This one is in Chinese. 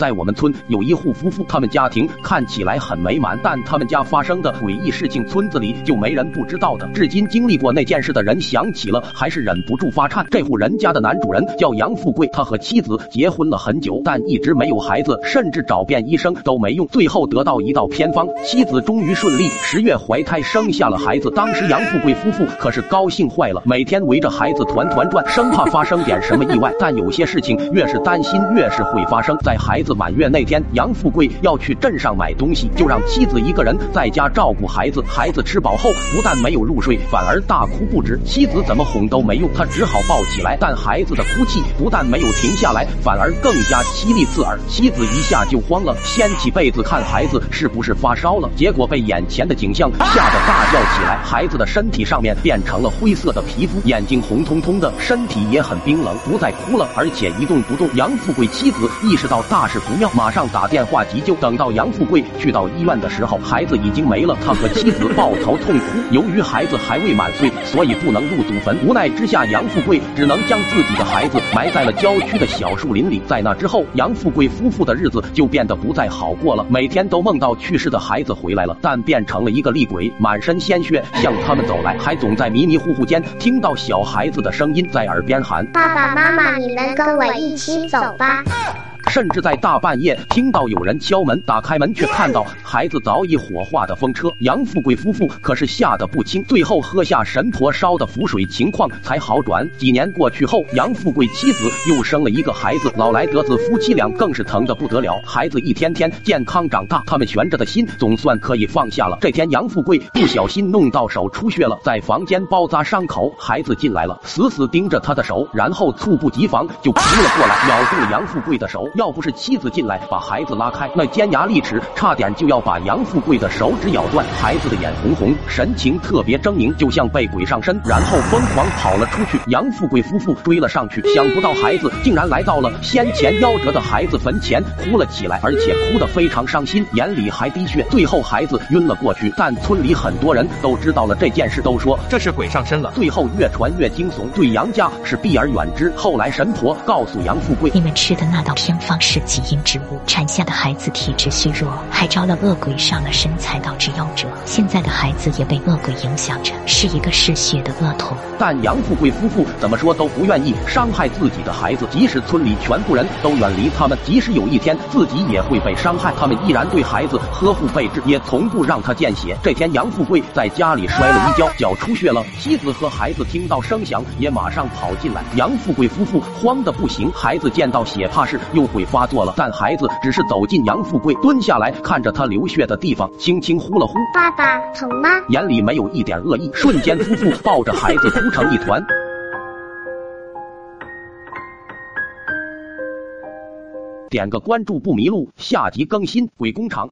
在我们村有一户夫妇，他们家庭看起来很美满，但他们家发生的诡异事情，村子里就没人不知道的。至今经历过那件事的人想起了，还是忍不住发颤。这户人家的男主人叫杨富贵，他和妻子结婚了很久，但一直没有孩子，甚至找遍医生都没用。最后得到一道偏方，妻子终于顺利十月怀胎生下了孩子。当时杨富贵夫妇可是高兴坏了，每天围着孩子团团转，生怕发生点什么意外。但有些事情越是担心，越是会发生。在孩子满月那天，杨富贵要去镇上买东西，就让妻子一个人在家照顾孩子。孩子吃饱后，不但没有入睡，反而大哭不止。妻子怎么哄都没用，他只好抱起来。但孩子的哭泣不但没有停下来，反而更加凄厉刺耳。妻子一下就慌了，掀起被子看孩子是不是发烧了。结果被眼前的景象吓得大叫起来。孩子的身体上面变成了灰色的皮肤，眼睛红彤彤的，身体也很冰冷，不再哭了，而且一动不动。杨富贵妻子意识到大事不妙，马上打电话急救。等到杨富贵去到医院的时候，孩子已经没了。他和妻子抱头痛哭。由于孩子还未满岁，所以不能入祖坟。无奈之下，杨富贵只能将自己的孩子埋在了郊区的小树林里。在那之后，杨富贵夫妇的日子就变得不再好过了。每天都梦到去世的孩子回来了，但变成了一个厉鬼，满身鲜血向他们走来，还总在迷迷糊糊间听到小孩子的声音在耳边喊：“爸爸妈妈，你们跟我一起走吧。”甚至在大半夜听到有人敲门，打开门却看到孩子早已火化的风车。杨富贵夫妇可是吓得不轻，最后喝下神婆烧的符水，情况才好转。几年过去后，杨富贵妻子又生了一个孩子，老来得子，夫妻俩更是疼得不得了。孩子一天天健康长大，他们悬着的心总算可以放下了。这天，杨富贵不小心弄到手出血了，在房间包扎伤口。孩子进来了，死死盯着他的手，然后猝不及防就扑了过来，咬住杨富贵的手。要不是妻子进来把孩子拉开，那尖牙利齿差点就要把杨富贵的手指咬断。孩子的眼红红，神情特别狰狞，就像被鬼上身，然后疯狂跑了出去。杨富贵夫妇追了上去，想不到孩子竟然来到了先前夭折的孩子坟前，哭了起来，而且哭得非常伤心，眼里还滴血。最后孩子晕了过去，但村里很多人都知道了这件事，都说这是鬼上身了。最后越传越惊悚，对杨家是避而远之。后来神婆告诉杨富贵，你们吃的那道偏方方是基因之物，产下的孩子体质虚弱，还招了恶鬼上了身，才导致夭折。现在的孩子也被恶鬼影响着，是一个嗜血的恶童。但杨富贵夫妇怎么说都不愿意伤害自己的孩子，即使村里全部人都远离他们，即使有一天自己也会被伤害，他们依然对孩子呵护备至，也从不让他见血。这天，杨富贵在家里摔了一跤，脚出血了。妻子和孩子听到声响，也马上跑进来。杨富贵夫妇慌得不行，孩子见到血怕是又会发作了。但孩子只是走进杨富贵，蹲下来看着他流血的地方，轻轻呼了呼：“爸爸，疼吗？”眼里没有一点恶意。瞬间，夫妇抱着孩子哭成一团。点个关注不迷路，下集更新《鬼工厂》。